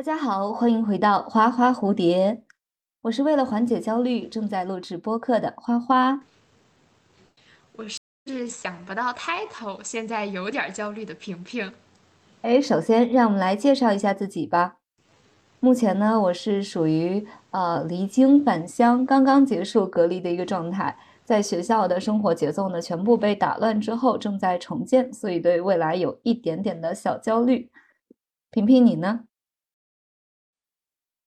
大家好，欢迎回到花花蝴蝶。我是为了缓解焦虑，正在录制播客的花花。我是想不到 title，现在有点焦虑的平平。哎，首先让我们来介绍一下自己吧。目前呢，我是属于呃离京返乡，刚刚结束隔离的一个状态，在学校的生活节奏呢全部被打乱之后，正在重建，所以对未来有一点点的小焦虑。平平，你呢？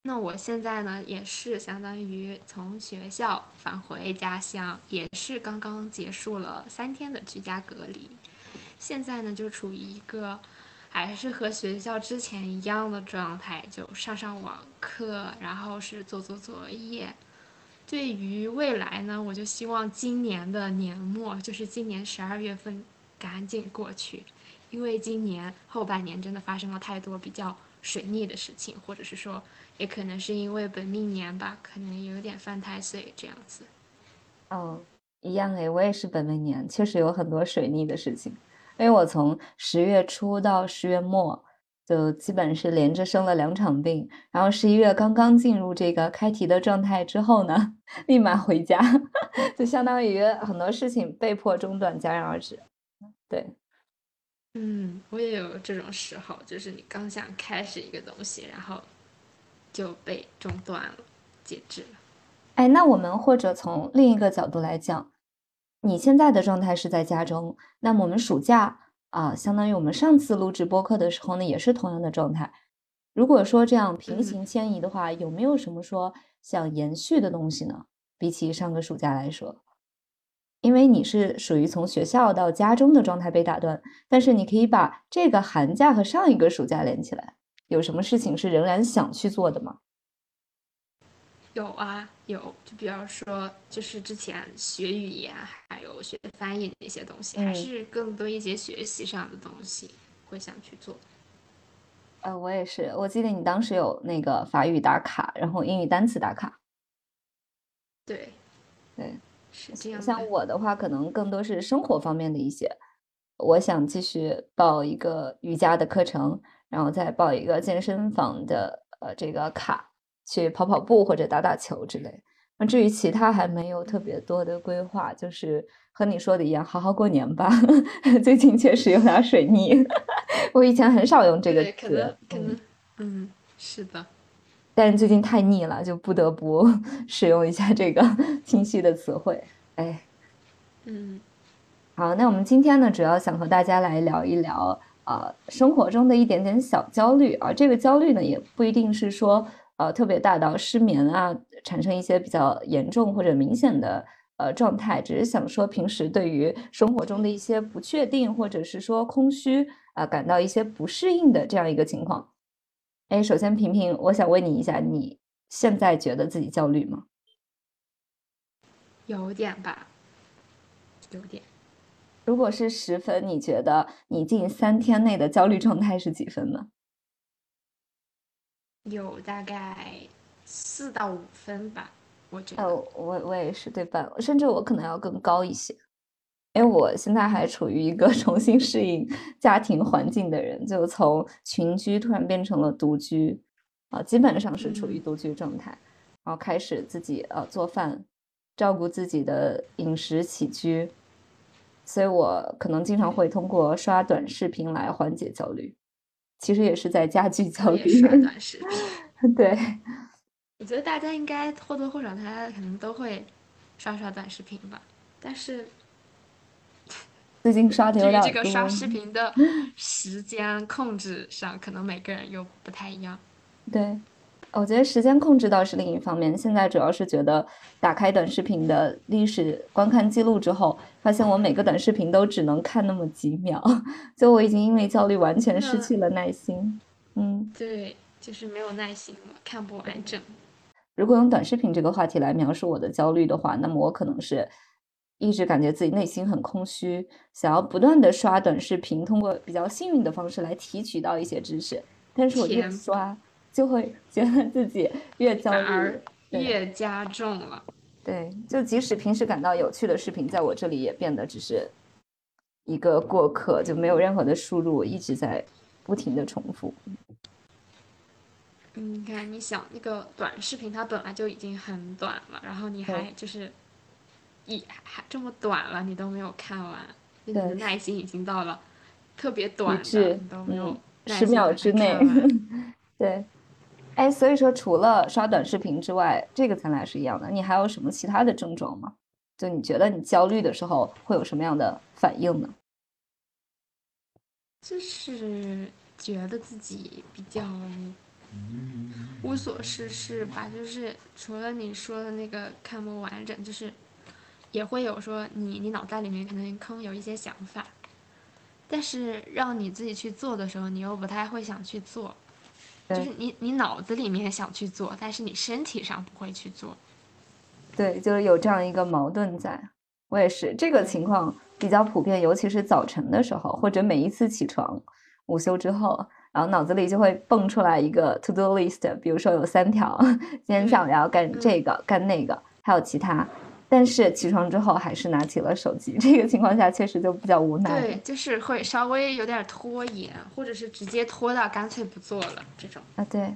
那我现在呢，也是相当于从学校返回家乡，也是刚刚结束了三天的居家隔离，现在呢就处于一个还是和学校之前一样的状态，就上上网课，然后是做做作业。对于未来呢，我就希望今年的年末，就是今年十二月份赶紧过去，因为今年后半年真的发生了太多比较水逆的事情，或者是说。也可能是因为本命年吧，可能有点犯太岁这样子。哦，一样诶，我也是本命年，确实有很多水逆的事情。因为我从十月初到十月末，就基本是连着生了两场病，然后十一月刚刚进入这个开题的状态之后呢，立马回家，就相当于很多事情被迫中断，戛然而止。对，嗯，我也有这种时候，就是你刚想开始一个东西，然后。就被中断了，截止了。哎，那我们或者从另一个角度来讲，你现在的状态是在家中，那么我们暑假啊，相当于我们上次录制播客的时候呢，也是同样的状态。如果说这样平行迁移的话，有没有什么说想延续的东西呢？比起上个暑假来说，因为你是属于从学校到家中的状态被打断，但是你可以把这个寒假和上一个暑假连起来。有什么事情是仍然想去做的吗？有啊，有，就比方说，就是之前学语言，还有学翻译那些东西，还是更多一些学习上的东西会想去做。呃，我也是，我记得你当时有那个法语打卡，然后英语单词打卡。对，对，是这样。像我的话，可能更多是生活方面的一些，我想继续报一个瑜伽的课程。然后再报一个健身房的呃这个卡，去跑跑步或者打打球之类。那至于其他还没有特别多的规划，就是和你说的一样，好好过年吧。最近确实有点水逆，我以前很少用这个词。可能可能嗯是的，但是最近太腻了，就不得不 使用一下这个清晰的词汇。哎，嗯，好，那我们今天呢，主要想和大家来聊一聊。啊，生活中的一点点小焦虑啊，这个焦虑呢，也不一定是说呃特别大到失眠啊，产生一些比较严重或者明显的呃状态，只是想说平时对于生活中的一些不确定或者是说空虚啊，感到一些不适应的这样一个情况。哎，首先平平，我想问你一下，你现在觉得自己焦虑吗？有点吧，有点。如果是十分，你觉得你近三天内的焦虑状态是几分呢？有大概四到五分吧，我觉得。呃，我我也是对半，甚至我可能要更高一些，因为我现在还处于一个 重新适应家庭环境的人，就从群居突然变成了独居，啊，基本上是处于独居状态，然后开始自己呃做饭，照顾自己的饮食起居。所以我可能经常会通过刷短视频来缓解焦虑，其实也是在加剧焦虑。刷短视频，对。我觉得大家应该或多或少，大家可能都会刷刷短视频吧。但是 最近刷的有点多。这个刷视频的时间控制上，可能每个人又不太一样。对。我觉得时间控制倒是另一方面。现在主要是觉得打开短视频的历史观看记录之后，发现我每个短视频都只能看那么几秒，就我已经因为焦虑完全失去了耐心。嗯，对，就是没有耐心了，看不完整。如果用短视频这个话题来描述我的焦虑的话，那么我可能是一直感觉自己内心很空虚，想要不断的刷短视频，通过比较幸运的方式来提取到一些知识，但是我越刷。就会觉得自己越焦虑，越加重了。对，就即使平时感到有趣的视频，在我这里也变得只是一个过客，就没有任何的输入，一直在不停的重复。你看，你想那个短视频，它本来就已经很短了，然后你还就是一还这么短了，你都没有看完，你的耐心已经到了特别短的，你都没有十秒之内。对，哎，所以说除了刷短视频之外，这个咱俩是一样的。你还有什么其他的症状吗？就你觉得你焦虑的时候会有什么样的反应呢？就是觉得自己比较。无所事事吧，就是除了你说的那个看不完整，就是也会有说你你脑袋里面可能坑有一些想法，但是让你自己去做的时候，你又不太会想去做，就是你你脑子里面想去做，但是你身体上不会去做。对，就是有这样一个矛盾在。我也是这个情况比较普遍，尤其是早晨的时候，或者每一次起床午休之后。然后脑子里就会蹦出来一个 to do list，比如说有三条，今天想要干这个干那个，还有其他，但是起床之后还是拿起了手机，这个情况下确实就比较无奈。对，就是会稍微有点拖延，或者是直接拖到干脆不做了这种。啊，对，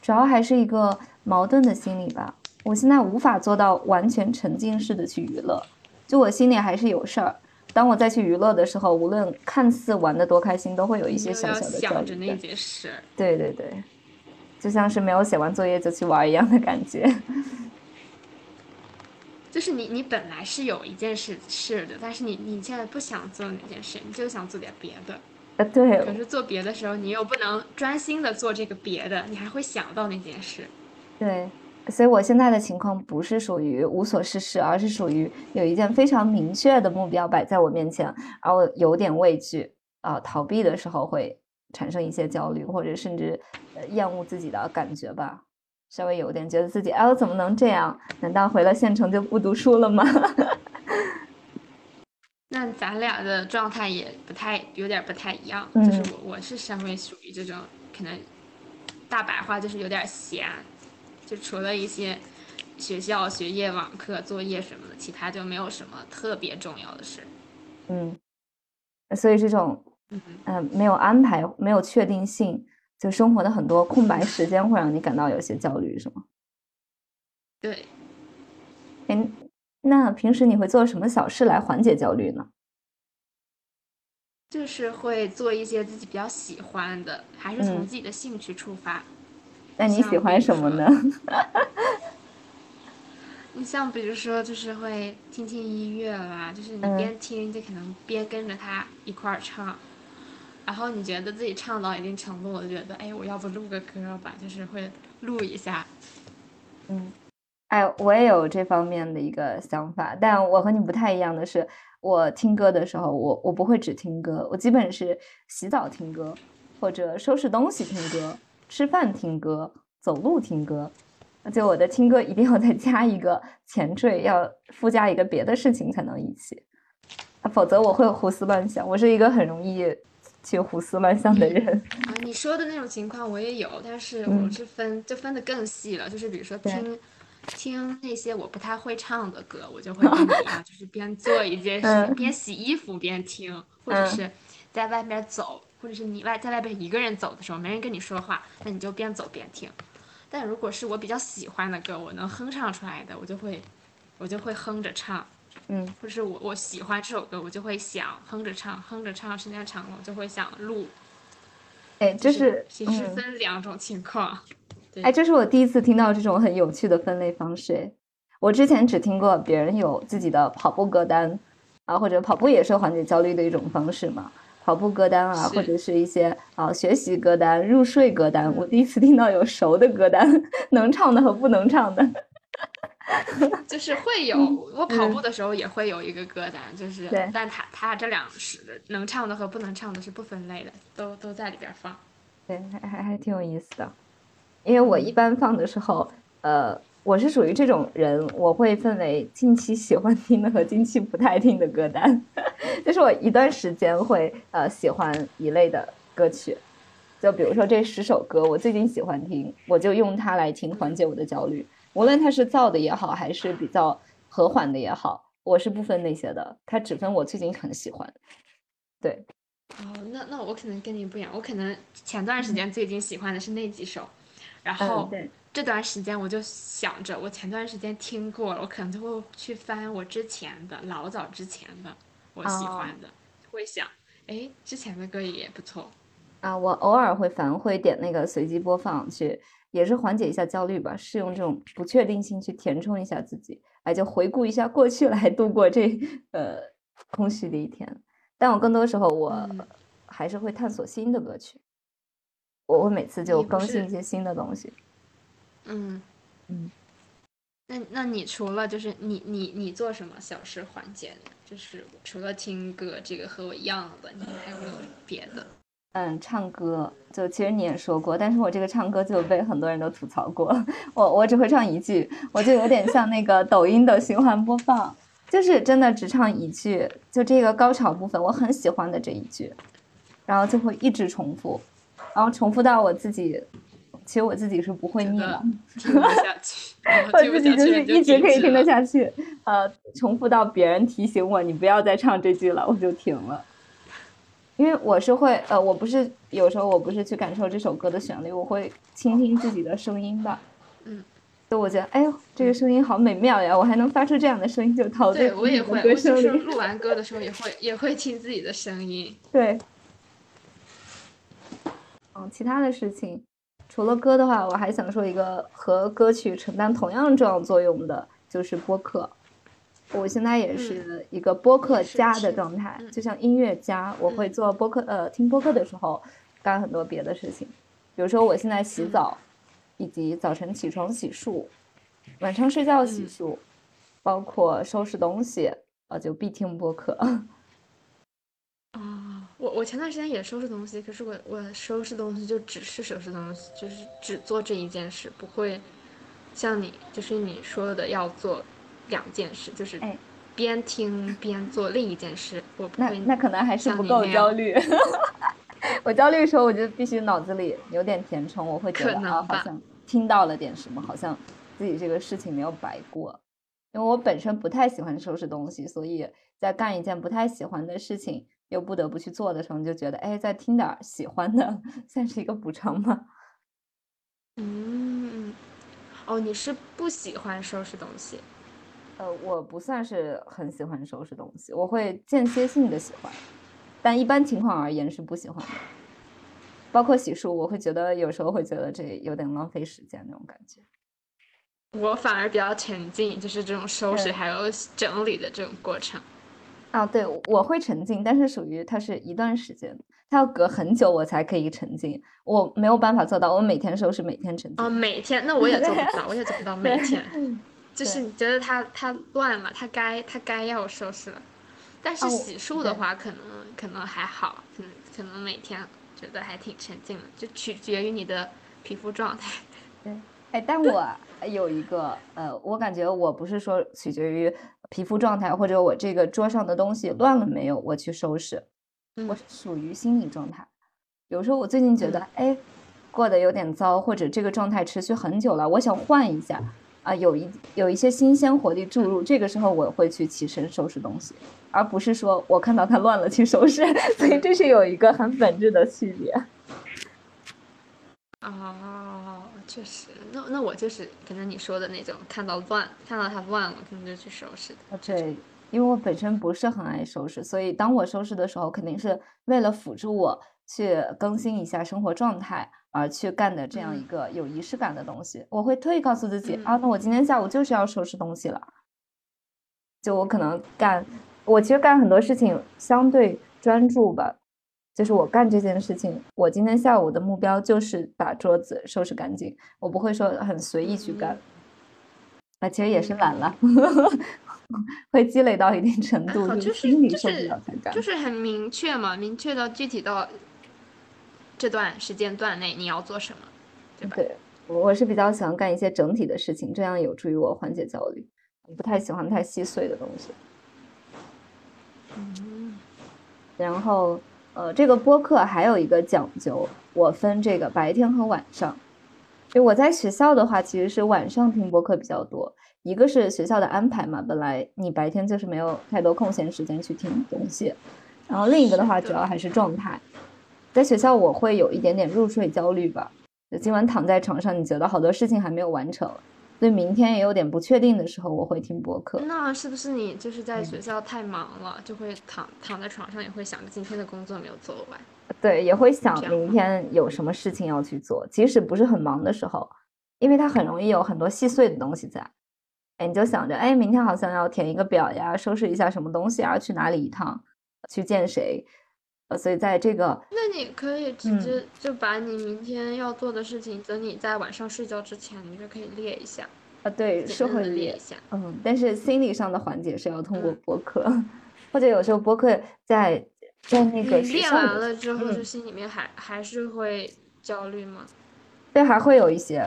主要还是一个矛盾的心理吧。我现在无法做到完全沉浸式的去娱乐，就我心里还是有事儿。当我再去娱乐的时候，无论看似玩的多开心，都会有一些小小的焦虑。着那件事。对对对，就像是没有写完作业就去玩一样的感觉。就是你，你本来是有一件事是的，但是你你现在不想做那件事，你就想做点别的。啊，对。可是做别的时候，你又不能专心的做这个别的，你还会想到那件事。对。所以我现在的情况不是属于无所事事，而是属于有一件非常明确的目标摆在我面前，而我有点畏惧啊，逃避的时候会产生一些焦虑，或者甚至厌恶自己的感觉吧，稍微有点觉得自己哎，我怎么能这样？难道回了县城就不读书了吗？那咱俩的状态也不太有点不太一样，就是我我是稍微属于这种可能大白话就是有点闲。就除了一些学校学业、网课、作业什么的，其他就没有什么特别重要的事。嗯，所以这种嗯没有安排、没有确定性，就生活的很多空白时间，会让你感到有些焦虑，是吗？对。哎，那平时你会做什么小事来缓解焦虑呢？就是会做一些自己比较喜欢的，还是从自己的兴趣出发。那你喜欢什么呢？你像比如说，就是会听听音乐啦，就是你边听就可能边跟着他一块儿唱，然后你觉得自己唱到一定程度，我觉得哎，我要不录个歌吧，就是会录一下。嗯，哎，我也有这方面的一个想法，但我和你不太一样的是，我听歌的时候，我我不会只听歌，我基本是洗澡听歌，或者收拾东西听歌。吃饭听歌，走路听歌，而且我的听歌一定要再加一个前缀，要附加一个别的事情才能一起，否则我会胡思乱想。我是一个很容易去胡思乱想的人。啊，你说的那种情况我也有，但是我是分就分的更细了，就是比如说听听那些我不太会唱的歌，我就会跟你一样，就是边做一件事，边洗衣服边听，或者是在外面走。或者是你外在外边一个人走的时候，没人跟你说话，那你就边走边听。但如果是我比较喜欢的歌，我能哼唱出来的，我就会，我就会哼着唱。嗯，或者是我我喜欢这首歌，我就会想哼着唱，哼着唱时间长了，我就会想录。哎，这是其实分两种情况。哎，这是我第一次听到这种很有趣的分类方式。我之前只听过别人有自己的跑步歌单啊，或者跑步也是缓解焦虑的一种方式嘛。跑步歌单啊，或者是一些啊学习歌单、入睡歌单。我第一次听到有熟的歌单，能唱的和不能唱的。就是会有，我跑步的时候也会有一个歌单，就是，但他他这两是能唱的和不能唱的是不分类的，都都在里边放。对，还还还挺有意思的，因为我一般放的时候，呃。我是属于这种人，我会分为近期喜欢听的和近期不太听的歌单。就是我一段时间会呃喜欢一类的歌曲，就比如说这十首歌我最近喜欢听，我就用它来听缓解我的焦虑。无论它是燥的也好，还是比较和缓的也好，我是不分那些的，它只分我最近很喜欢。对，哦，那那我可能跟你不一样，我可能前段时间最近喜欢的是那几首。然后，这段时间我就想着，我前段时间听过了，我可能就会去翻我之前的老早之前的我喜欢的，会想，哎，之前的歌也不错。啊，我偶尔会反会点那个随机播放去，也是缓解一下焦虑吧，是用这种不确定性去填充一下自己，哎，就回顾一下过去来度过这呃空虚的一天。但我更多时候我还是会探索新的歌曲，我会每次就更新一些新的东西。嗯嗯，那那你除了就是你你你做什么小事缓解呢？就是除了听歌这个和我一样的，你还有没有别的？嗯，唱歌就其实你也说过，但是我这个唱歌就被很多人都吐槽过。我我只会唱一句，我就有点像那个抖音的循环播放，就是真的只唱一句，就这个高潮部分我很喜欢的这一句，然后就会一直重复，然后重复到我自己，其实我自己是不会腻的，听不下去，我自己就是一直可以听得下去。呃，重复到别人提醒我你不要再唱这句了，我就停了。因为我是会，呃，我不是有时候我不是去感受这首歌的旋律，我会倾听自己的声音的，嗯，就我觉得，哎呦，这个声音好美妙呀，我还能发出这样的声音，就陶醉对我也会，我就是录完歌的时候也会 也会听自己的声音。对，嗯，其他的事情，除了歌的话，我还想说一个和歌曲承担同样重要作用的，就是播客。我现在也是一个播客家的状态，就像音乐家，我会做播客，呃，听播客的时候干很多别的事情，比如说我现在洗澡，以及早晨起床洗漱，晚上睡觉洗漱，包括收拾东西，呃，就必听播客。啊，我我前段时间也收拾东西，可是我我收拾东西就只是收拾东西，就是只做这一件事，不会像你就是你说的要做。两件事就是边听边做另一件事，我那那可能还是不够焦虑。我焦虑的时候，我就必须脑子里有点填充，我会觉得啊，好像听到了点什么，好像自己这个事情没有白过。因为我本身不太喜欢收拾东西，所以在干一件不太喜欢的事情又不得不去做的时候，你就觉得哎，再听点喜欢的，算是一个补偿吗？嗯，哦，你是不喜欢收拾东西。呃，我不算是很喜欢收拾东西，我会间歇性的喜欢，但一般情况而言是不喜欢的。包括洗漱，我会觉得有时候会觉得这有点浪费时间那种感觉。我反而比较沉浸，就是这种收拾还有整理的这种过程。啊，对，我会沉浸，但是属于它是一段时间，它要隔很久我才可以沉浸，我没有办法做到，我每天收拾，每天沉浸。哦，每天，那我也做不到，我也做不到每天。就是你觉得它它乱了，它该它该要收拾了，但是洗漱的话，可能可能还好，可能可能每天觉得还挺沉静的，就取决于你的皮肤状态。对，哎，但我有一个呃，我感觉我不是说取决于皮肤状态或者我这个桌上的东西乱了没有，我去收拾，我是属于心理状态。有时候我最近觉得哎，过得有点糟，或者这个状态持续很久了，我想换一下。啊，有一有一些新鲜活力注入，这个时候我会去起身收拾东西，而不是说我看到它乱了去收拾，所以这是有一个很本质的区别。哦，确实，那那我就是可能你说的那种，看到乱，看到它乱了，可能就去收拾的。对，因为我本身不是很爱收拾，所以当我收拾的时候，肯定是为了辅助我去更新一下生活状态。而去干的这样一个有仪式感的东西，我会特意告诉自己啊，那我今天下午就是要收拾东西了。就我可能干，我其实干很多事情相对专注吧，就是我干这件事情，我今天下午的目标就是把桌子收拾干净，我不会说很随意去干。啊，其实也是懒了，会积累到一定程度，就是心理受不了才干，就是很明确嘛，明确到具体到。这段时间段内你要做什么，对吧？对，我是比较喜欢干一些整体的事情，这样有助于我缓解焦虑。不太喜欢太细碎的东西。嗯。然后，呃，这个播客还有一个讲究，我分这个白天和晚上。就我在学校的话，其实是晚上听播客比较多。一个是学校的安排嘛，本来你白天就是没有太多空闲时间去听东西。然后另一个的话，主要还是状态。在学校我会有一点点入睡焦虑吧，就今晚躺在床上，你觉得好多事情还没有完成，所以明天也有点不确定的时候，我会听播客。那是不是你就是在学校太忙了，就会躺躺在床上，也会想着今天的工作没有做完？对，也会想明天有什么事情要去做，即使不是很忙的时候，因为它很容易有很多细碎的东西在。哎，你就想着，哎，明天好像要填一个表呀，收拾一下什么东西啊，去哪里一趟，去见谁，呃，所以在这个那你可以直嗯接就把你明天要做的事情，等你在晚上睡觉之前，你就可以列一下，啊，对，是会列一，下。嗯，但是心理上的缓解是要通过嗯播客，或者有时候播客在在那个学练完了之后，嗯就心里面还还是会焦虑吗？对，还会有一些，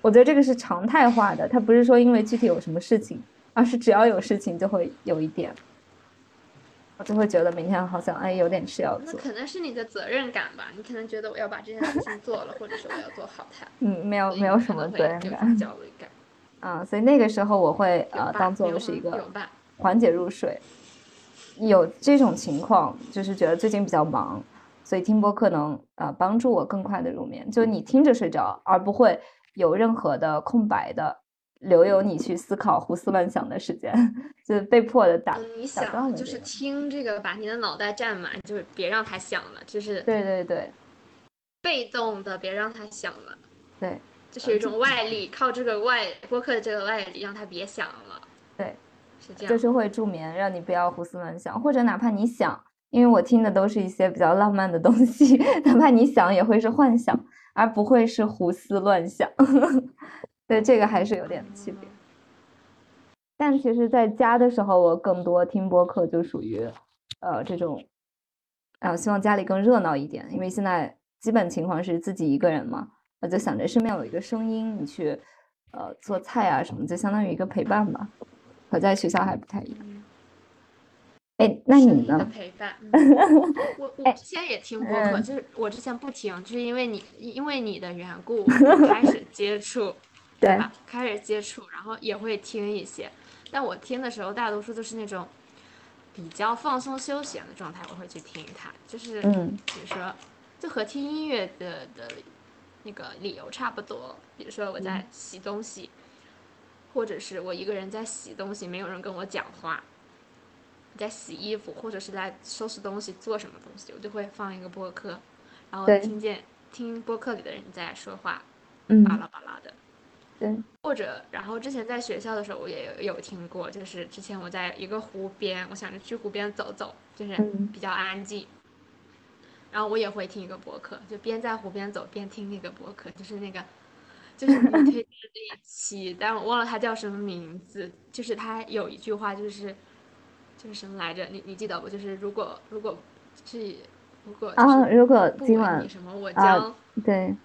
我觉得这个是常态化的，它不是说因为具体有什么事情，而是只要有事情就会有一点，我就会觉得明天好像哎有点事要做，那可能是你的责任感吧，你可能觉得我要把这件事情做了，或者是我要做好它，嗯，没有没有什么责任感，焦虑感。啊，所以那个时候我会呃当做是一个？缓解入睡。有这种情况，就是觉得最近比较忙，所以听播客能呃帮助我更快的入眠。就你听着睡着，而不会有任何的空白的留有你去思考、胡思乱想的时间，就是被迫的打嗯，你想就是听这个，把你的脑袋占满，就是别让他想了，就是对对对被动的，别让他想了，对就是有一种外力，靠这个外播客的这个外力让他别想了，对，是这样。就是会助眠，让你不要胡思乱想，或者哪怕你想，因为我听的都是一些比较浪漫的东西，哪怕你想也会是幻想，而不会是胡思乱想。对，这个还是有点区别。但其实，在家的时候，我更多听播客，就属于，呃，这种，呃，希望家里更热闹一点，因为现在基本情况是自己一个人嘛，我就想着身边有一个声音，你去，呃，做菜啊什么，就相当于一个陪伴吧。和在学校还不太一样。嗯哎，那你呢？陪伴。嗯我我哎之前也听播客，嗯就是我之前不听，就是因为你因为你的缘故，我开始接触，对。吧？开始接触，然后也会听一些，但我听的时候，大多数都是那种比较放松休闲的状态，我会去听它，就是嗯。比如说，就和听音乐的的那个理由差不多。比如说我嗯在洗东西，或者是我一个人在洗东西，没有人跟我讲话，在洗衣服，或者是在收拾东西，做什么东西，我就会放一个播客，然后听见听播客里的人在说话，嗯。巴拉巴拉的。对，或者，然后之前在学校的时候，我也有有听过，就是之前我在一个湖边，我想着去湖边走走，就是嗯比较安静。然后我也会听一个博客，就边在湖边走边听那个博客，就是那个，就是你推荐的那一期，但我忘了它叫什么名字。就是它有一句话，就是就是什么来着？你你记得不？就是如果如果是如果啊，就是如果今晚你什么，我啊将对，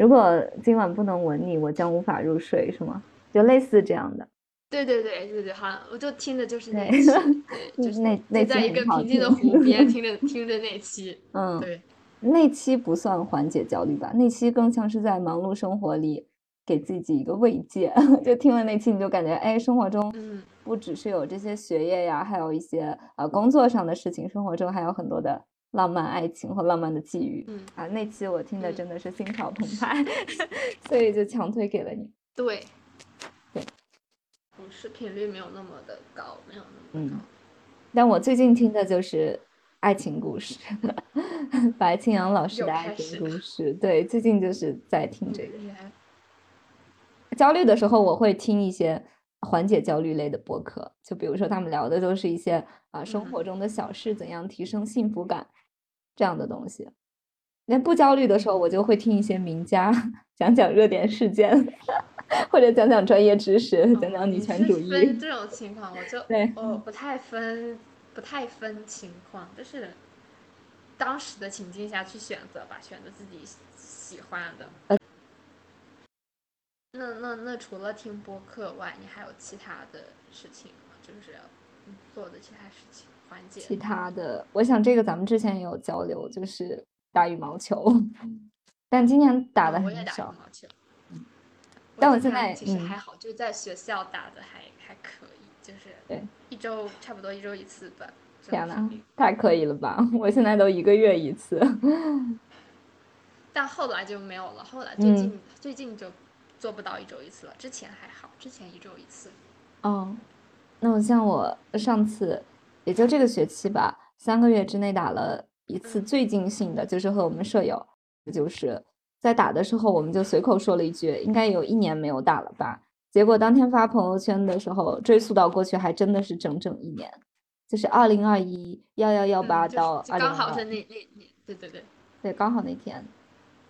如果今晚不能吻你，我将无法入睡，是吗？就类似这样的。对对对对对，好像我就听的就是那对期，对，就是那那在一个平静的湖边 听着听着那期，嗯，对，那期不算缓解焦虑吧，那期更像是在忙碌生活里给自己一个慰藉。就听了那期，你就感觉，哎，生活中嗯不只是有这些学业呀，还有一些呃工作上的事情，生活中还有很多的浪漫爱情和浪漫的际遇。嗯，啊，那期我听的嗯真的是心潮澎湃，所以就强推给了你。对，对，我是频率没有那么的高，没有那么嗯，但我最近听的就是爱情故事，白清扬老师的爱情故事。对，最近就是在听这个。嗯焦虑的时候，我会听一些缓解焦虑类的播客，就比如说他们聊的都是一些啊、生活中的小事，怎样提升幸福感这样的东西。那不焦虑的时候，我就会听一些名家 讲讲热点事件，或者讲讲专业知识，讲讲女权主义。分这种情况，我就对我不太分，不太分情况，就是当时的情境下去选择吧，选择自己喜喜欢的。呃那那那除了听播客外，你还有其他的事情吗？就是嗯做的其他事情其他的，我想这个咱们之前也有交流，就是打羽毛球，但今年打的嗯我也打羽很少。毛球。但我现在嗯其实还好，就是在学校打的还还可以，就是对一周差不多一周一次吧。天呐种频率，太可以了吧！我现在都一个月一次。但后来就没有了。后来嗯最近、最近就做不到一周一次了，之前还好，之前一周一次。哦，那我像我上次，也就这个学期吧，三个月之内打了一次嗯最尽兴的，就是和我们舍友，就是在打的时候，我们就随口说了一句，应该有一年没有打了吧。结果当天发朋友圈的时候，追溯到过去，还真的是整整一年，就是二零二一幺幺幺八到二零刚好是二，那那那，对对对，对，刚好那天。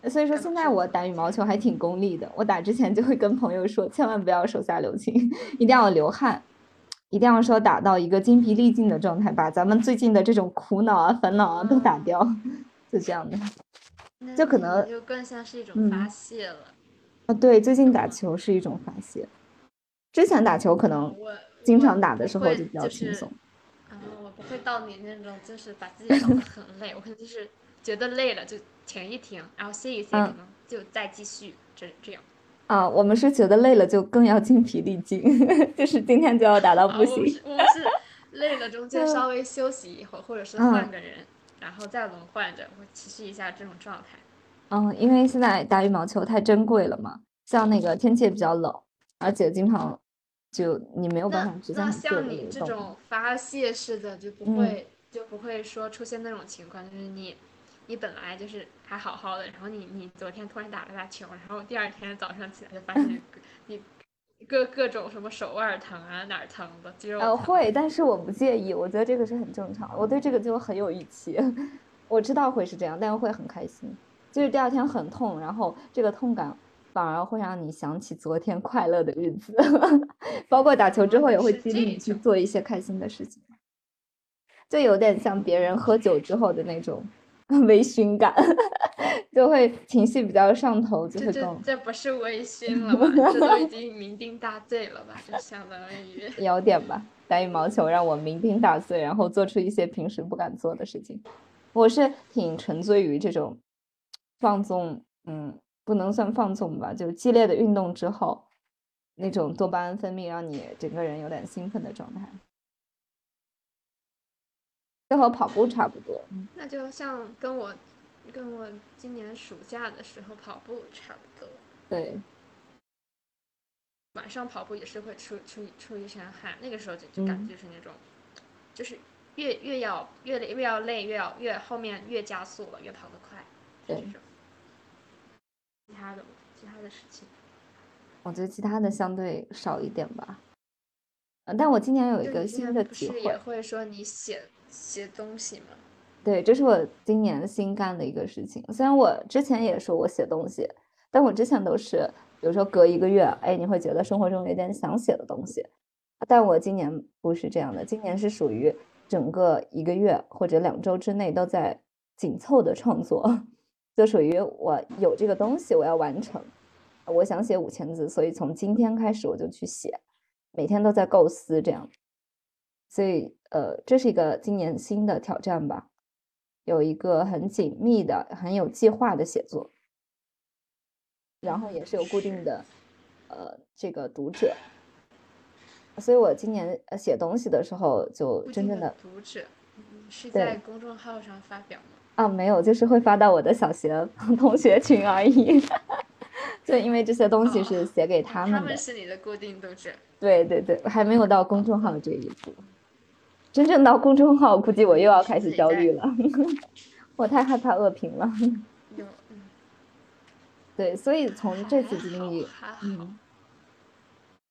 所以说现在我打羽毛球还挺功利的，我打之前就会跟朋友说，千万不要手下留情，一定要流汗，一定要说打到一个精疲力尽的状态，把咱们最近的这种苦恼啊、烦恼啊都打嗯掉，就这样的。就可能就更像是一种嗯发泄了。啊，对，最近打球是一种发泄，之前打球可能经常打的时候就比较就是轻松。嗯，我不会到你那种，就是把自己搞得很累。我可能就是觉得累了就停一停，然后歇一歇，嗯可能就再继续，这这样。啊，我们是觉得累了就更要精疲力尽，就是今天就要打到啊，不行。我们是 我们是累了中间就稍微休息一会儿，或者是嗯换个人，然后再轮换着，会持续一下这种状态。嗯，因为现在打羽毛球太珍贵了嘛，像那个天气也比较冷，而且经常就你没有办法直接那很自由像你这。种发泄式的就不嗯会、就不会说出现那种情况，就是你你本来就是还好好的，然后你你昨天突然打了打球，然后第二天早上起来就发现 你各各种什么手腕疼啊哪儿疼的肌肉呃，会，但是我不介意，我觉得这个是很正常，我对这个就很有预期，我知道会是这样，但是会很开心。就是第二天很痛，然后这个痛感反而会让你想起昨天快乐的日子，包括打球之后也会是激励你去做一些开心的事情，就有点像别人喝酒之后的那种 微醺感，就会情绪比较上头，就这这会更这不是微醺了吧？这都已经酩酊大醉了吧？就相当于 有点吧。打羽毛球让我酩酊大醉，然后做出一些平时不敢做的事情。我是挺沉醉于这种放纵，嗯，不能算放纵吧，就是激烈的运动之后，那种多巴胺分泌让你整个人有点兴奋的状态，就和跑步差不多。嗯那就像跟我跟我今年暑假的时候跑步差不多。对，晚上跑步也是会出出出一身汗，那个时候就就感嗯觉是那种，就是越越要越累越要累越要越后面越加速了，越跑得快，就对这种。其他的其他的事情，我觉得其他的相对少一点吧。嗯但我今年有一个新的是也，会说你写写东西吗？对，这是我今年新干的一个事情。虽然我之前也说我写东西，但我之前都是，比如说隔一个月，哎，你会觉得生活中有点想写的东西，但我今年不是这样的，今年是属于整个一个月或者两周之内都在紧凑的创作，就属于我有这个东西我要完成，我想写五千字，所以从今天开始我就去写，每天都在构思这样，所以呃，这是一个今年新的挑战吧。有一个很紧密的、很有计划的写作，然后也是有固定的，呃，这个读者，所以我今年呃写东西的时候就真正的读者，嗯是在公众号上发表吗？啊没有，就是会发到我的小学同 学群而已，就因为这些东西是哦写给哦他他们的，们是你的固定读者。对对对，还没有到公众号这一步，真正到公众号，估计我又要开始焦虑了，我太害怕恶评了。对，所以从这次经历，嗯，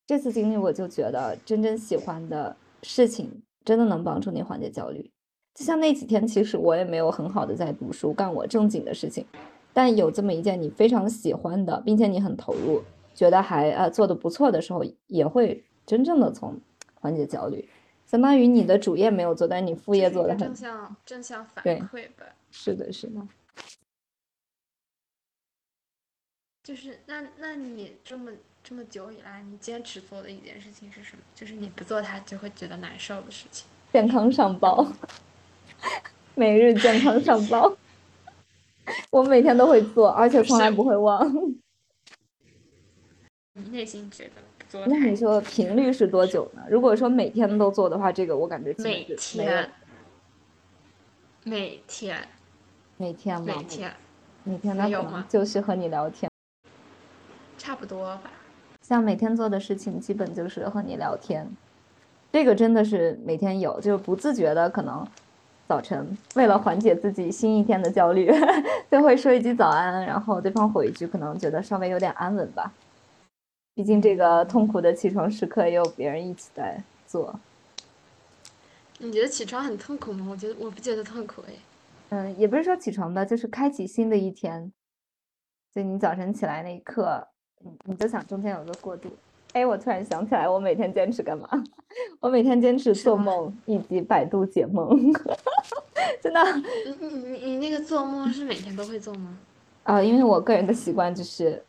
这次经历我就觉得真正喜欢的事情，真的能帮助你缓解焦虑。就像那几天，其实我也没有很好的在读书，干我正经的事情，但有这么一件你非常喜欢的，并且你很投入，觉得还呃做的不错的时候，也会真正的从缓解焦虑。相当于你的主业没有做，但是你副业做的很正向正向反馈吧。是的，是的。就是那那你这么这么久以来，你坚持做的一件事情是什么？就是你不做它就会觉得难受的事情。健康上报，每日健康上报，我每天都会做，而且从来不会忘。你内心觉得不做那你说频率是多久呢？如果说每天都做的话，这个我感觉没有天每天每天吗？每天，每天的没有吗就是和你聊天，差不多吧。像每天做的事情基本就是和你聊天，这个真的是每天有，就是不自觉的可能早晨为了缓解自己新一天的焦虑，就会说一句早安，然后对方回一句，可能觉得稍微有点安稳吧。毕竟这个痛苦的起床时刻也有别人一起在做。你觉得起床很痛苦吗？我觉得我不觉得痛苦哎。嗯，也不是说起床吧，就是开启新的一天。就你早晨起来那一刻，你你就想中间有个过渡。哎，我突然想起来，我每天坚持干嘛？我每天坚持做梦以及百度解梦，真的你你你你那个做梦是每天都会做吗？啊，因为我个人的习惯就是，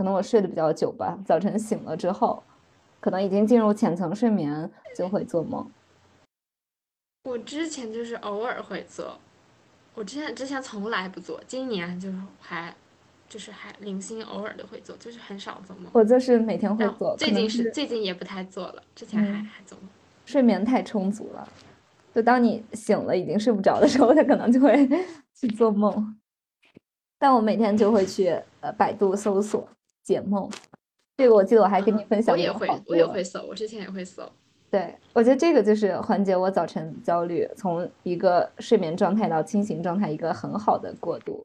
可能我睡得比较久吧，早晨醒了之后，可能已经进入浅层睡眠，就会做梦。我之前就是偶尔会做，我之前之前从来不做，今年就是还就是还零星偶尔的会做，就是很少做梦。我就是每天会做，最近是是最近也不太做了，之前还嗯还做梦。睡眠太充足了，就当你醒了已经睡不着的时候，他可能就会 去做梦。但我每天就会去呃百度搜索解梦，这个我记得我还跟你嗯分享我也会过，我也会搜，我之前也会搜。对，我觉得这个就是缓解我早晨焦虑，从一个睡眠状态到清醒状态一个很好的过渡，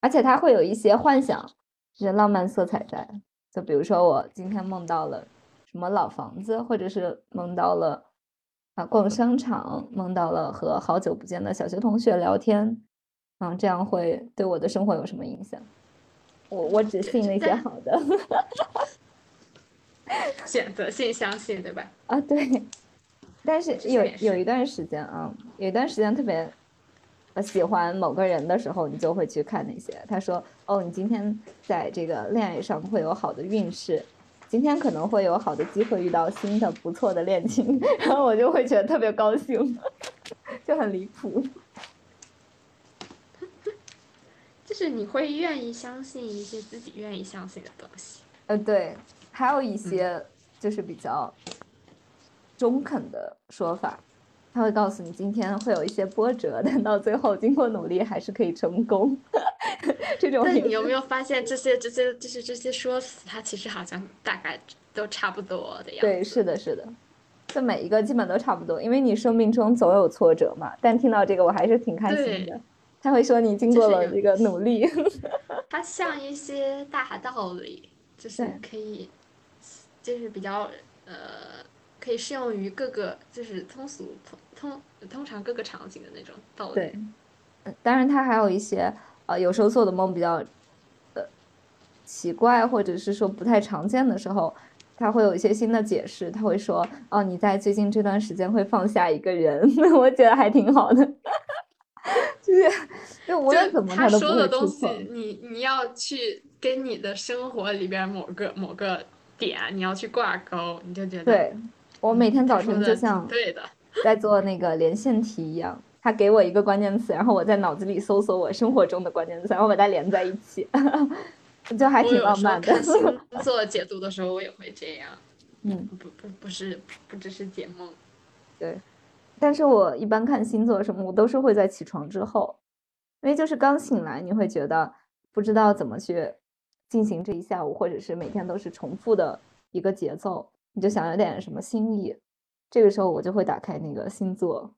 而且它会有一些幻想，就是浪漫色彩在。就比如说我今天梦到了什么老房子，或者是梦到了啊逛商场，梦到了和好久不见的小学同学聊天，嗯，这样会对我的生活有什么影响？我我只信那些好的。选择性相信，对吧？啊，对，但是有有一段时间啊，有一段时间特别呃喜欢某个人的时候，你就会去看那些。他说：“哦，你今天在这个恋爱上会有好的运势，今天可能会有好的机会遇到新的不错的恋情。”然后我就会觉得特别高兴，就很离谱。就是你会愿意相信一些自己愿意相信的东西。呃，对，还有一些就是比较中肯的说法，他会告诉你今天会有一些波折，但到最后经过努力还是可以成功。这种也但你有没有发现这些这些就是这些说辞，它其实好像大概都差不多的样子。对，是的，是的，这每一个基本都差不多，因为你生命中总有挫折嘛。但听到这个我还是挺开心的。他会说你经过了这个努力，它像一些大道理，就是可以，就是比较呃，可以适用于各个就是通俗通通通常各个场景的那种道理。对，嗯当然他还有一些呃，有时候做的梦比较呃奇怪，或者是说不太常见的时候，他会有一些新的解释。他会说，哦，你在最近这段时间会放下一个人，我觉得还挺好的。就是，就无论就怎么他说的东西。，你你要去跟你的生活里边某个某个点，你要去挂钩，你就觉得对，我每天早晨就像对的，在做那个连线题一样，他给我一个关键词，然后我在脑子里搜索我生活中的关键词，然后把它连在一起，就还挺浪漫的看。星座解读的时候，我也会这样，嗯，不不不是不只是解梦。对。但是我一般看星座什么，我都是会在起床之后，因为就是刚醒来，你会觉得不知道怎么去进行这一下午，或者是每天都是重复的一个节奏，你就想有点什么新意。这个时候我就会打开那个星座，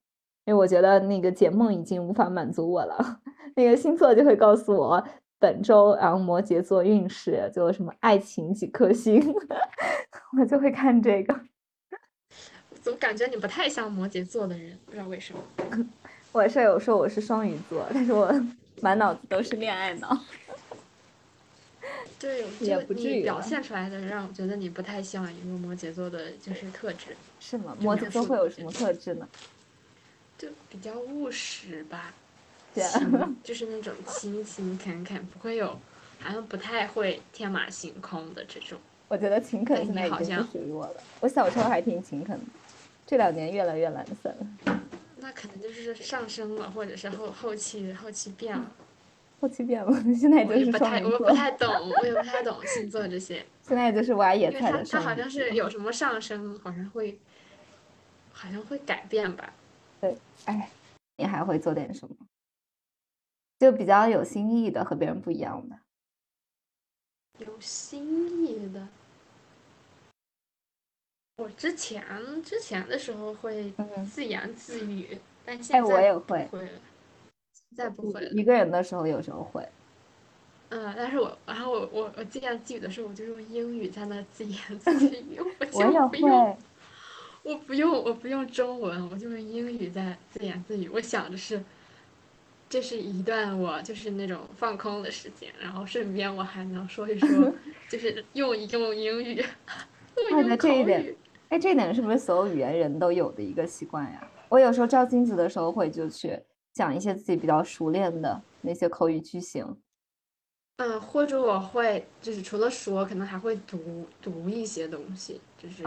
因为我觉得那个解梦已经无法满足我了，那个星座就会告诉我本周然后摩羯座运势就什么爱情几颗星，我就会看这个。总感觉你不太像摩羯座的人，不知道为什么。我舍友说我是双鱼座，但是我 满脑子都是恋爱脑。对，也不至于表现出来的让我觉得你不太像一个摩羯座的，就是特质，是吗？摩羯座会有什么特质呢？就比较务实吧，对啊就是那种勤勤恳恳，不会有，好像不太会天马行空的这种。我觉得勤恳哎现在已经属于我了。我小时候还挺勤恳的，这两年越来越懒散了。那可能就是上升了，或者是后后期后期变了。后期变了，现在就是不太，我不太 懂，我也不太懂星座这些，现在就是挖野菜的双鱼好像是有什么上升，好像会，好像会改变吧。对哎，你还会做点什么？就比较有新意的，和别人不一样的。有新意的。我之前之前的时候会自言自语，但现在我也会，现在不会了。一个人的时候有时候会。嗯，但是我然后我我我自言自语的时候，我就用英语在那自言自语，我就不用，我不用我不用中文，我就用英语在自言自语。我想的是，这是一段我就是那种放空的时间，然后顺便我还能说一说，就是用一用英语，用这一点。哎，这点是不是所有语言人都有的一个习惯呀？我有时候照镜子的时候会就去讲一些自己比较熟练的那些口语句型。嗯，或者我会就是除了说，可能还会读读一些东西，就是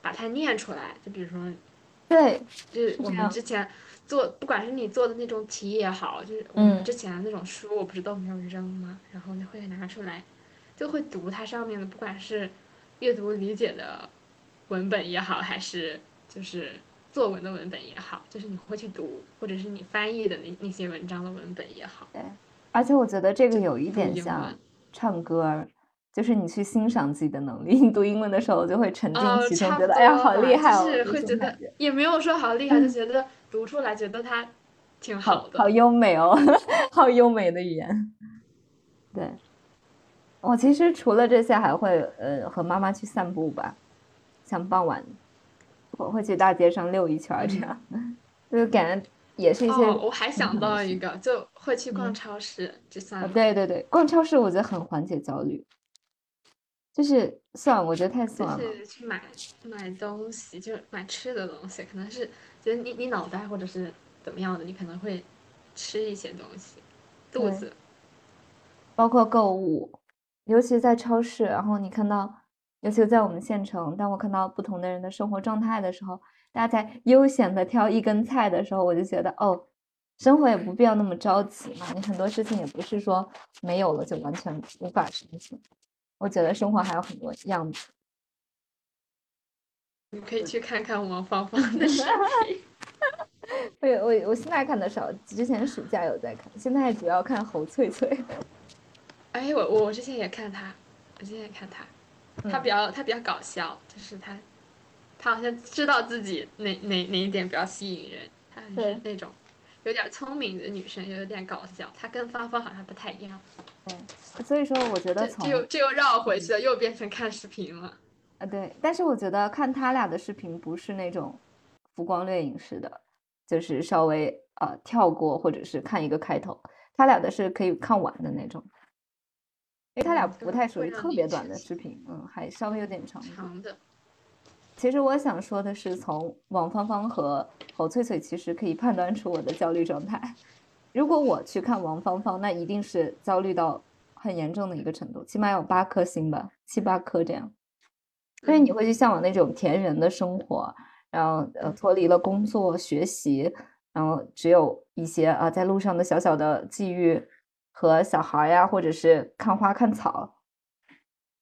把它念出来。就比如说，对，就是我们之前做，不管是你做的那种题也好，就是我们之前那种书，我不是都没有扔吗？然后就会拿出来，就会读它上面的，不管是阅读理解的。文本也好，还是就是作文的文本也好，就是你会去读，或者是你翻译的那那些文章的文本也好。对，而且我觉得这个有一点像唱歌，就是你去欣赏自己的能力。你读英文的时候就会沉浸其中，觉得哎呀好厉害哦，就是会觉得也没有说好厉害，就觉得读出来觉得它挺好的，好优美哦，好优美的语言。对，我其实除了这些，还会呃和妈妈去散步吧。像傍晚，我会去大街上溜一圈，这样，就感觉也是一些。我还想到一个，就会去逛超市，就算。对对对，逛超市我觉得很缓解焦虑。就是算，我觉得太算了。就是去买买东西，就是买吃的东西，可能是觉得你你脑袋或者是怎么样的，你可能会吃一些东西，肚子。包括购物，尤其在超市，然后你看到。尤其在我们县城，当我看到不同的人的生活状态的时候，大家在悠闲的挑一根菜的时候，我就觉得哦，生活也不必要那么着急嘛。你很多事情也不是说没有了就完全无法实现。我觉得生活还有很多样子。你可以去看看我们芳芳的视频。我我我现在看的少，之前暑假有在看，现在主要看侯翠翠。哎，我我之前也看她，我之前也看她。他比较他比较搞笑，就是他，他好像知道自己哪哪哪一点比较吸引人，他是那种有点聪明的女生，又有点搞笑。他跟芳芳好像不太一样。对，所以说我觉得从这又这又绕回去了，又变成看视频了。啊，对，但是我觉得看他俩的视频不是那种浮光掠影式的，就是稍微呃跳过或者是看一个开头，他俩的是可以看完的那种。因为他俩不太属于特别短的视频，嗯，还稍微有点长。长的。其实我想说的是，从王芳芳和侯翠翠，其实可以判断出我的焦虑状态。如果我去看王芳芳，那一定是焦虑到很严重的一个程度，起码有八颗星吧，七八颗这样。所以你会去向往那种田园的生活，然后呃脱离了工作学习，然后只有一些啊在路上的小小的际遇。和小孩呀，或者是看花看草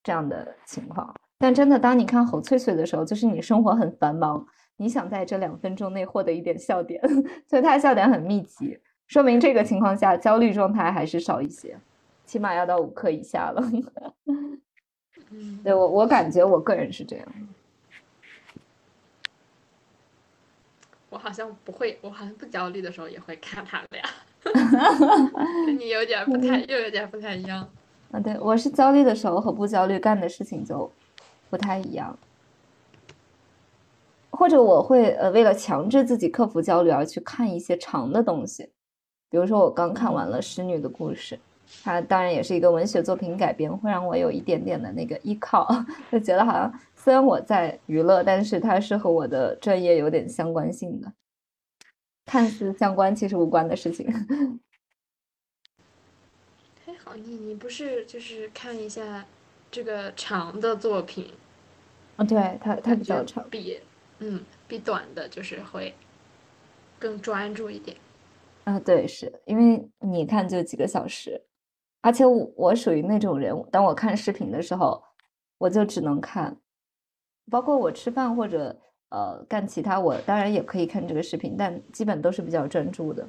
这样的情况，但真的，当你看侯翠翠的时候，就是你生活很繁忙，你想在这两分钟内获得一点笑点，所以他笑点很密集，说明这个情况下焦虑状态还是少一些，起码要到五克以下了。对我，我感觉我个人是这样。我好像不会，我好像不焦虑的时候也会看他俩。跟你有点不太，又有点不太一样。啊，对，我是焦虑的时候和不焦虑干的事情就不太一样。或者我会呃，为了强制自己克服焦虑而去看一些长的东西，比如说我刚看完了《使女的故事》，它当然也是一个文学作品改编，会让我有一点点的那个依靠，就觉得好像虽然我在娱乐，但是它是和我的专业有点相关性的。看似相关，其实无关的事情。还好，你你不是就是看一下这个长的作品？啊，对，它它比较长，比嗯比短的就是会更专注一点。啊，对，是因为你看就几个小时，而且我我属于那种人，当我看视频的时候，我就只能看，包括我吃饭或者。呃，干其他我当然也可以看这个视频，但基本都是比较专注的。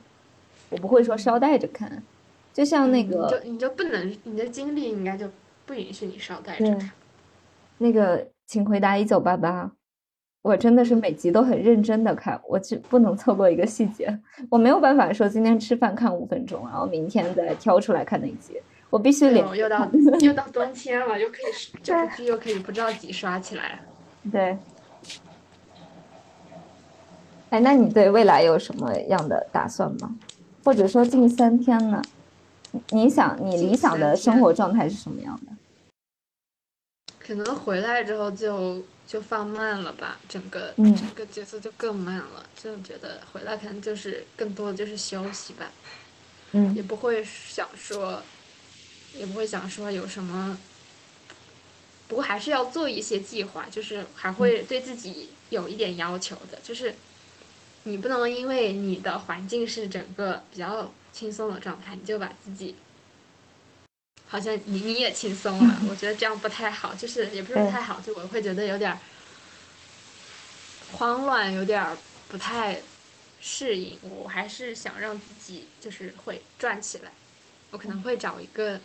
我不会说捎带着看，就像那个，就你就不能，你的精力应该就不允许你捎带着看。那个，请回答一九八八，我真的是每集都很认真的看，我就不能错过一个细节，我没有办法说今天吃饭看五分钟，然后明天再挑出来看那一集，我必须连。又到 又到冬天了，又可以就是剧又可以不着急刷起来。对。哎，那你对未来有什么样的打算吗？或者说近三天呢？你想你理想的生活状态是什么样的？可能回来之后就就放慢了吧，整个整个节奏就更慢了。就觉得回来可能就是更多的就是休息吧，嗯，也不会想说，也不会想说有什么。不过还是要做一些计划，就是还会对自己有一点要求的，就是。你不能因为你的环境是整个比较轻松的状态，你就把自己好像你你也轻松了。我觉得这样不太好，就是也不是不太好，就我会觉得有点慌乱，有点不太适应。我还是想让自己就是会转起来，我可能会找一个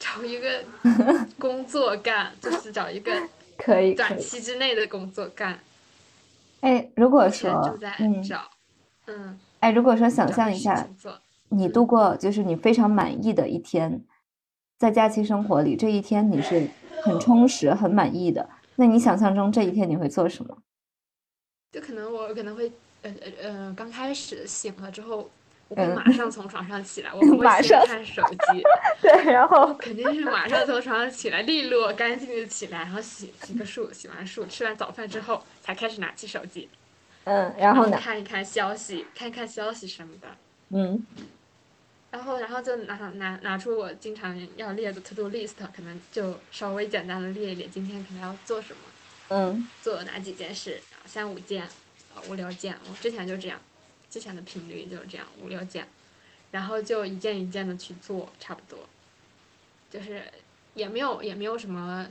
找一个 工作干，就是找一个可以短期之内的工作干。哎，如果说，嗯，嗯，哎，如果说想象一下，你度过就是你非常满意的一天，在假期生活里，这一天你是很充实、很满意的，那你想象中这一天你会做什么？就可能我可能会，呃呃呃，刚开始醒了之后。我会马上从床上起来，我不会先看手机。对，然后肯定是马上从床上起来，利落干净的起来，然后洗洗个漱，洗完漱，吃完早饭之后才开始拿起手机。嗯，然后呢？看一看消息，看看消息什么的。嗯。然后，然后就拿拿拿出我经常要列的 to do list，可能就稍微简单的列一列，今天可能要做什么。嗯。做哪几件事？三五件，五六件。我之前就这样。之前的频率就是这样五六件，然后就一件一件的去做，差不多，就是也没有也没有什么，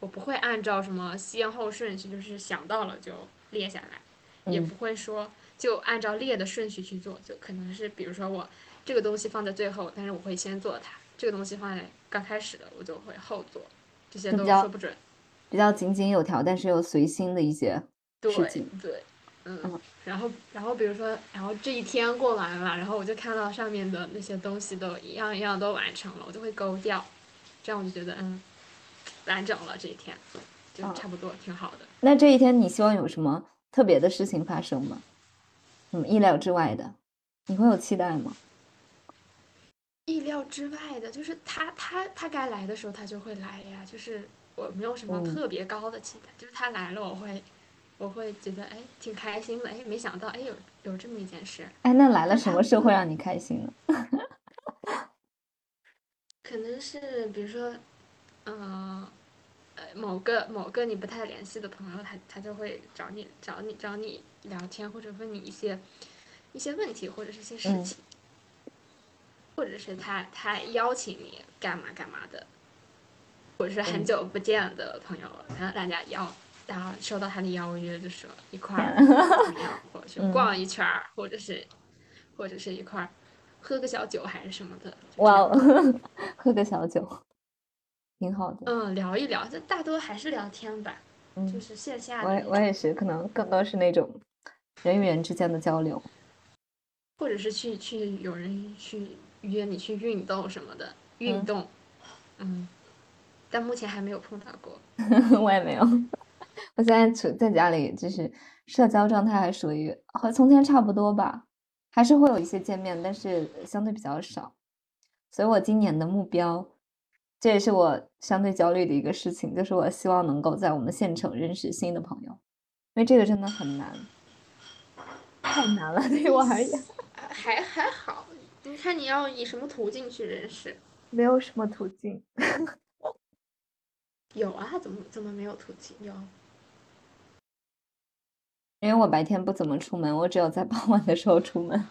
我不会按照什么先后顺序，就是想到了就列下来，也不会说就按照列的顺序去做，就可能是比如说我这个东西放在最后，但是我会先做它，这个东西放在刚开始的我就会后做，这些都说不准，比较井井有条，但是又随心的一些事情，对。嗯，然后，然后比如说，然后这一天过完了，然后我就看到上面的那些东西都一样一样都完成了，我就会勾掉，这样我就觉得嗯，完整了这一天，就差不多挺好的。那这一天你希望有什么特别的事情发生吗？嗯，意料之外的，你会有期待吗？意料之外的，就是他他他该来的时候他就会来呀，就是我没有什么特别高的期待，就是他来了我会。我会觉得哎，挺开心的哎，没想到哎，有有这么一件事。哎，那来了什么事会让你开心呢？可能是比如说，嗯，呃，某个某个你不太联系的朋友，他他就会找你找你找你聊天，或者问你一些一些问题，或者是一些事情，或者是他他邀请你干嘛干嘛的，或者是很久不见的朋友，然后大家邀。然后收到他的邀约，就说一块儿怎么样，或者是逛一圈儿，或者是，或者是一块儿喝个小酒还是什么的。哇，喝个小酒，挺好的。嗯，聊一聊，这大多还是聊天吧，就是线下。我我也是，可能更多是那种人与人之间的交流，或者是去去有人去约你去运动什么的运动，嗯，但目前还没有碰到过。我也没有。我现在处在家里，就是社交状态还属于和从前差不多吧，还是会有一些见面，但是相对比较少。所以我今年的目标，这也是我相对焦虑的一个事情，就是我希望能够在我们县城认识新的朋友，因为这个真的很难，太难了，对我而言。还还好，你看你要以什么途径去认识？没有什么途径。有啊，怎么怎么没有途径？有。因为我白天不怎么出门，我只有在傍晚的时候出门。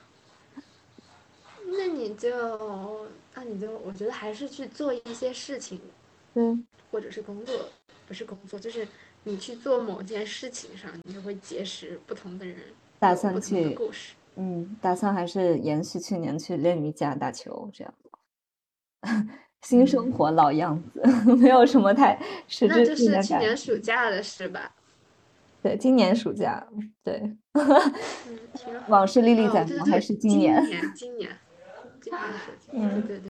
那你就，那你就，我觉得还是去做一些事情，嗯，或者是工作，不是工作，就是你去做某件事情上，你就会结识不同的人，打算去故事，嗯，打算还是延续去年去练瑜伽、打球这样。新生活老样子，没有什么太实那就质性的是去年。暑假的事吧。对，今年暑假，对，嗯，往事历历哦，在目，还是今年？年，今年，今年暑 假，嗯，对对，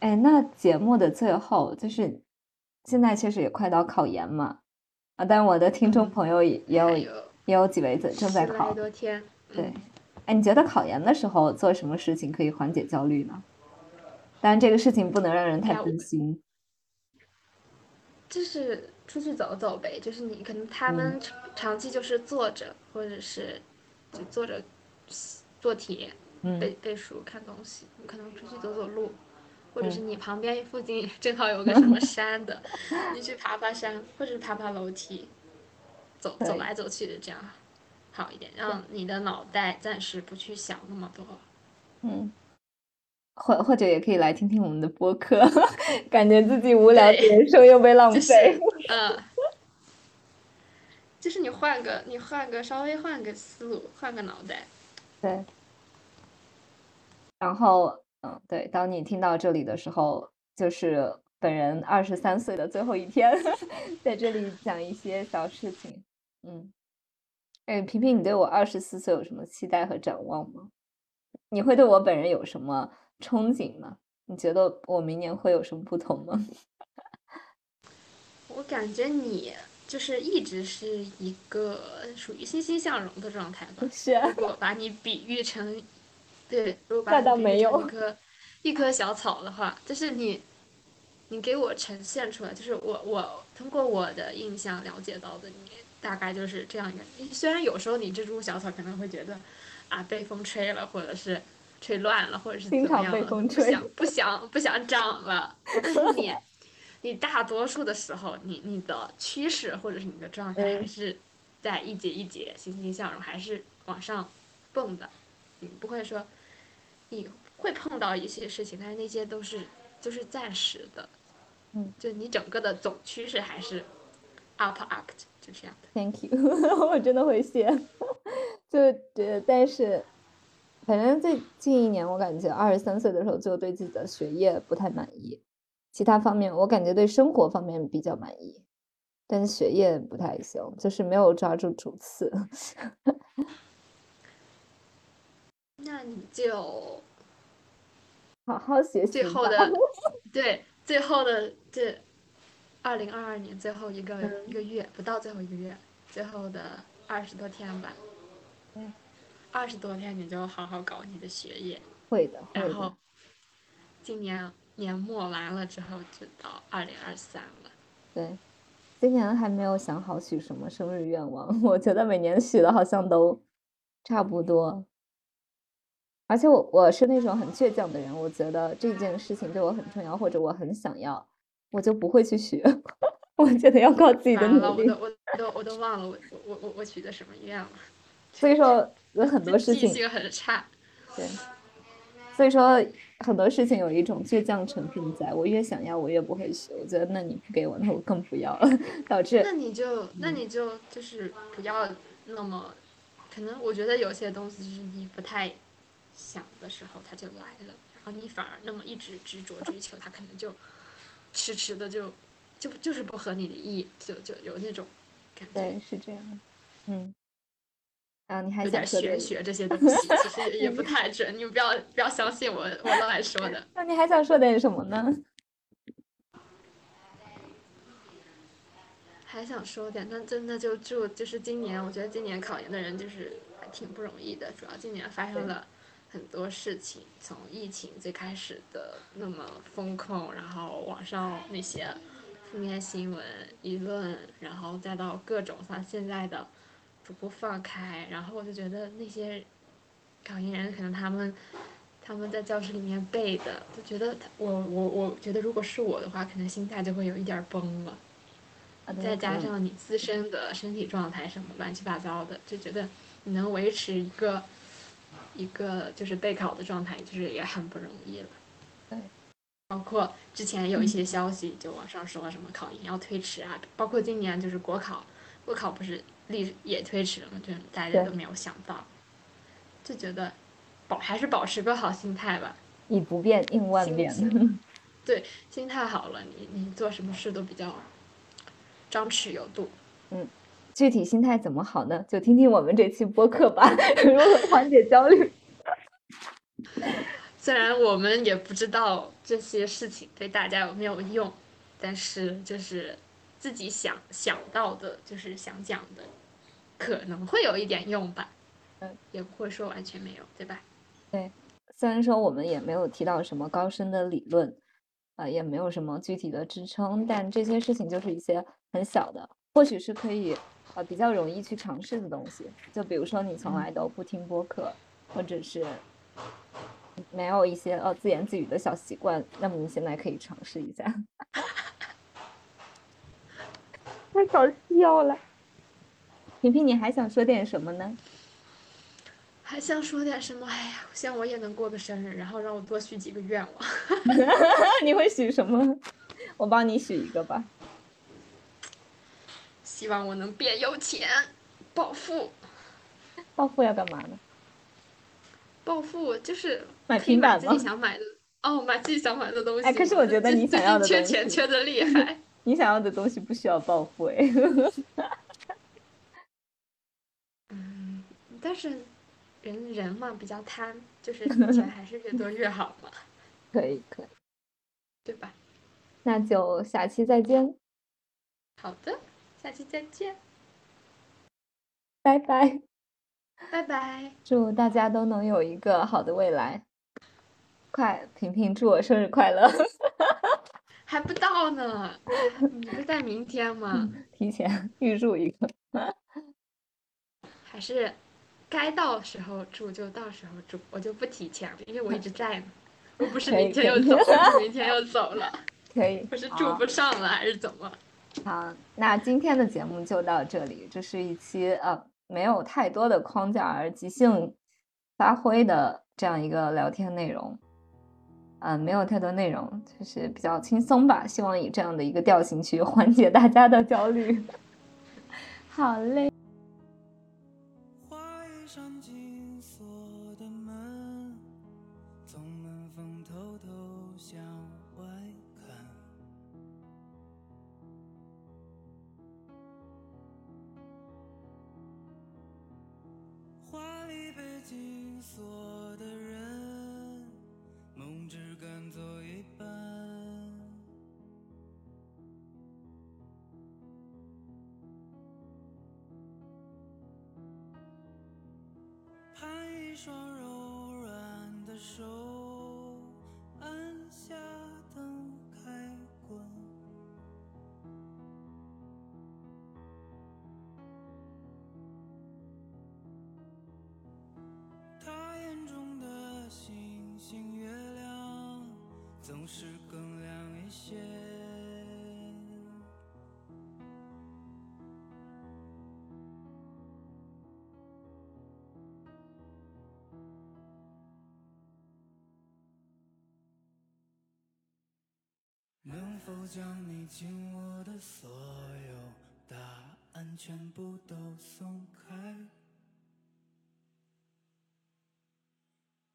哎，那节目的最后，就是现在确实也快到考研嘛，啊，但我的听众嗯，朋友也也有有也有几位正正在考，多天，对，嗯，哎，你觉得考研的时候做什么事情可以缓解焦虑呢？当然，这个事情不能让人太哎呀，我分心。就是出去走走呗，就是你可能他嗯。们长长期就是坐着，或者是就坐着做题、嗯。背背书、看东西，你可能出去走走路，或者是嗯。你旁边附近正好有个什么山的，你去爬爬山，或者是爬爬楼梯，走走来走去的这样好一点，让你的脑袋暂时不去想那么多。嗯。或或者也可以来听听我们的播客，感觉自己无聊人生又被浪就费。是呃，就是你换个你换个稍微换个思路，换个脑袋。对，然后，嗯，对，当你听到这里的时候，就是本人二十三岁的最后一天，在这里讲一些小事情。嗯，哎，平平，你对我二十四岁有什么期待和展望吗？你会对我本人有什么憧憬吗？你觉得我明年会有什么不同吗？我感觉你就是一直是一个属于欣欣向荣的状态吧。是啊，如果把你比喻成，对，如果把你比喻成一。棵一棵小草的话，就是你，你给我呈现出来，就是我我通过我的印象了解到的你，大概就是这样一个。虽然有时候你这株小草可能会觉得，啊，被风吹了，或者是吹乱了，或者是怎么样了，不。想不想不想长了，但是你。你大多数的时候，你你的趋势或者是你的状态还嗯，是在一节一节欣欣向荣，还是往上蹦的。你不会说你会碰到一些事情，但是那些都是就是暂时的，嗯就你整个的总趋势还是 up up 就这样的。，Thank you，我真的会谢。就觉得，但是反正最近一年，我感觉二十三岁的时候就对自己的学业不太满意，其他方面我感觉对生活方面比较满意，但是学业不太行，就是没有抓住主次。那你就好好学习吧。最后的 对最后的这二零二二年最后一个嗯，一个月，不到最后一个月，最后的二十多天吧，对，二十多天你就好好搞你的学业，会的，会的。然后今年年末完了之后就到二零二三了。对，今年还没有想好许什么生日愿望，我觉得每年许的好像都差不多。而且我我是那种很倔强的人，我觉得这件事情对我很重要，或者我很想要，我就不会去许。我觉得要靠自己的，努力。我都我都我都忘了我我我我许的什么愿了，所以说有很多事情，记性很差。对，所以说很多事情有一种倔强成分在，我越想要，我越不会学。我觉得那你不给我，那我更不要了，导致那你就那嗯你就就是不要那么，可能我觉得有些东西就是你不太想的时候它就来了，然后你反而那么一直执着追求，它可能就迟迟的就就就是不合你的意，就就有那种感觉。对是这样，嗯。啊，你还有点？玄学这些东西，其实也不太准，你们不要不要相信我我乱说的。那你还想说点什么呢？还想说点，那真的就祝就是今年，我觉得今年考研的人就是还挺不容易的，主要今年发生了很多事情，从疫情最开始的那么风控，然后网上那些负面新闻舆论，然后再到各种像现在的逐步放开，然后我就觉得那些考研人可能他们。他们在教室里面背的，就觉得我我我觉得如果是我的话，可能心态就会有一点崩了。再加嗯上你自身的身体状态什么乱七八糟的，就觉得你能维持一个一个就是备考的状态，就是也很不容易了。对，包括之前有一些消息就网上说什么考研要推迟啊，包括今年就是国考，国考不是历也推迟了嘛，就大家都没有想到。就觉得保还是保持个好心态吧。以不变应万变。对，心态好了，你你做什么事都比较张弛有度。嗯，具体心态怎么好呢？就听听我们这期播客吧，如何缓解焦虑。虽然我们也不知道这些事情对大家有没有用，但是就是自己想想到的，就是想讲的，可能会有一点用吧。嗯，也不会说完全没有，对吧？对，虽然说我们也没有提到什么高深的理论，啊，也没有什么具体的支撑，但这些事情就是一些很小的，或许是可以呃比较容易去尝试的东西。就比如说你从来都不听播客，或者是。没有一些呃自言自语的小习惯，那么你现在可以尝试一下。太搞笑了，萍萍，你还想说点什么呢？还想说点什么？哎呀，希望我也能过个生日，然后让我多许几个愿望。你会许什么？我帮你许一个吧。希望我能变有钱，暴富。暴富要干嘛呢？暴富就是买平板自己想买的哦，买自己想买的东西。哎，可是我觉得你想要的缺钱缺的厉 害。你想要的东西不需要暴富哎。嗯，但是人人嘛比较贪，就是 钱还是越多越好嘛。可以可以，对吧？那就下期再见。好的，下期再见。拜拜。拜拜！祝大家都能有一个好的未来。快，平平，祝我生日快乐！还不到呢，你不是在明天吗？提前预祝一个。还是该到时候住就到时候住，我就不提前了，因为我一直 在呢。我不是明 天又走了，明天又走了。可以。我是住不上了，还是怎么？好，那今天的节目就到这里。这是一期呃。没有太多的框架而即兴发挥的这样一个聊天内容，嗯，没有太多内容，就是比较轻松吧。希望以这样的一个调性去缓解大家的焦虑。好嘞。一双柔软的手按下灯开关，他眼中的星星月亮总是更亮一些。能否将你紧握的所有答案全部都松开？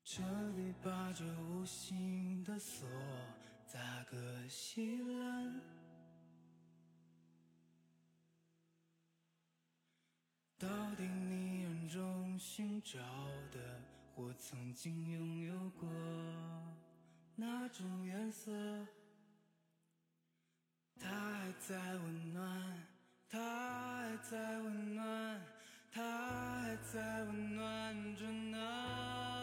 彻底把这无形的锁砸个稀烂。到底你眼中寻找的，我曾经拥有过哪种颜色？他还在温暖，他还在温暖，他还在温暖着呢。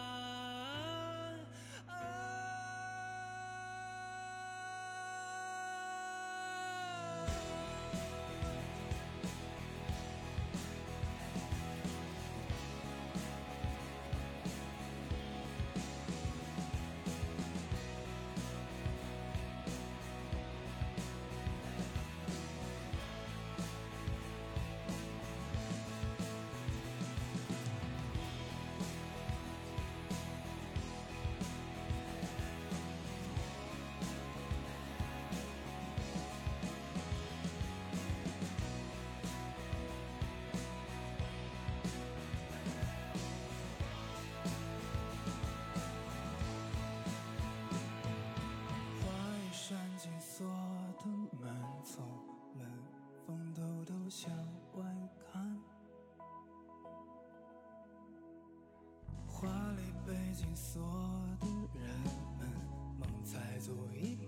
紧锁的门，从门缝偷偷向外看。华丽背紧锁的人们，梦才做一。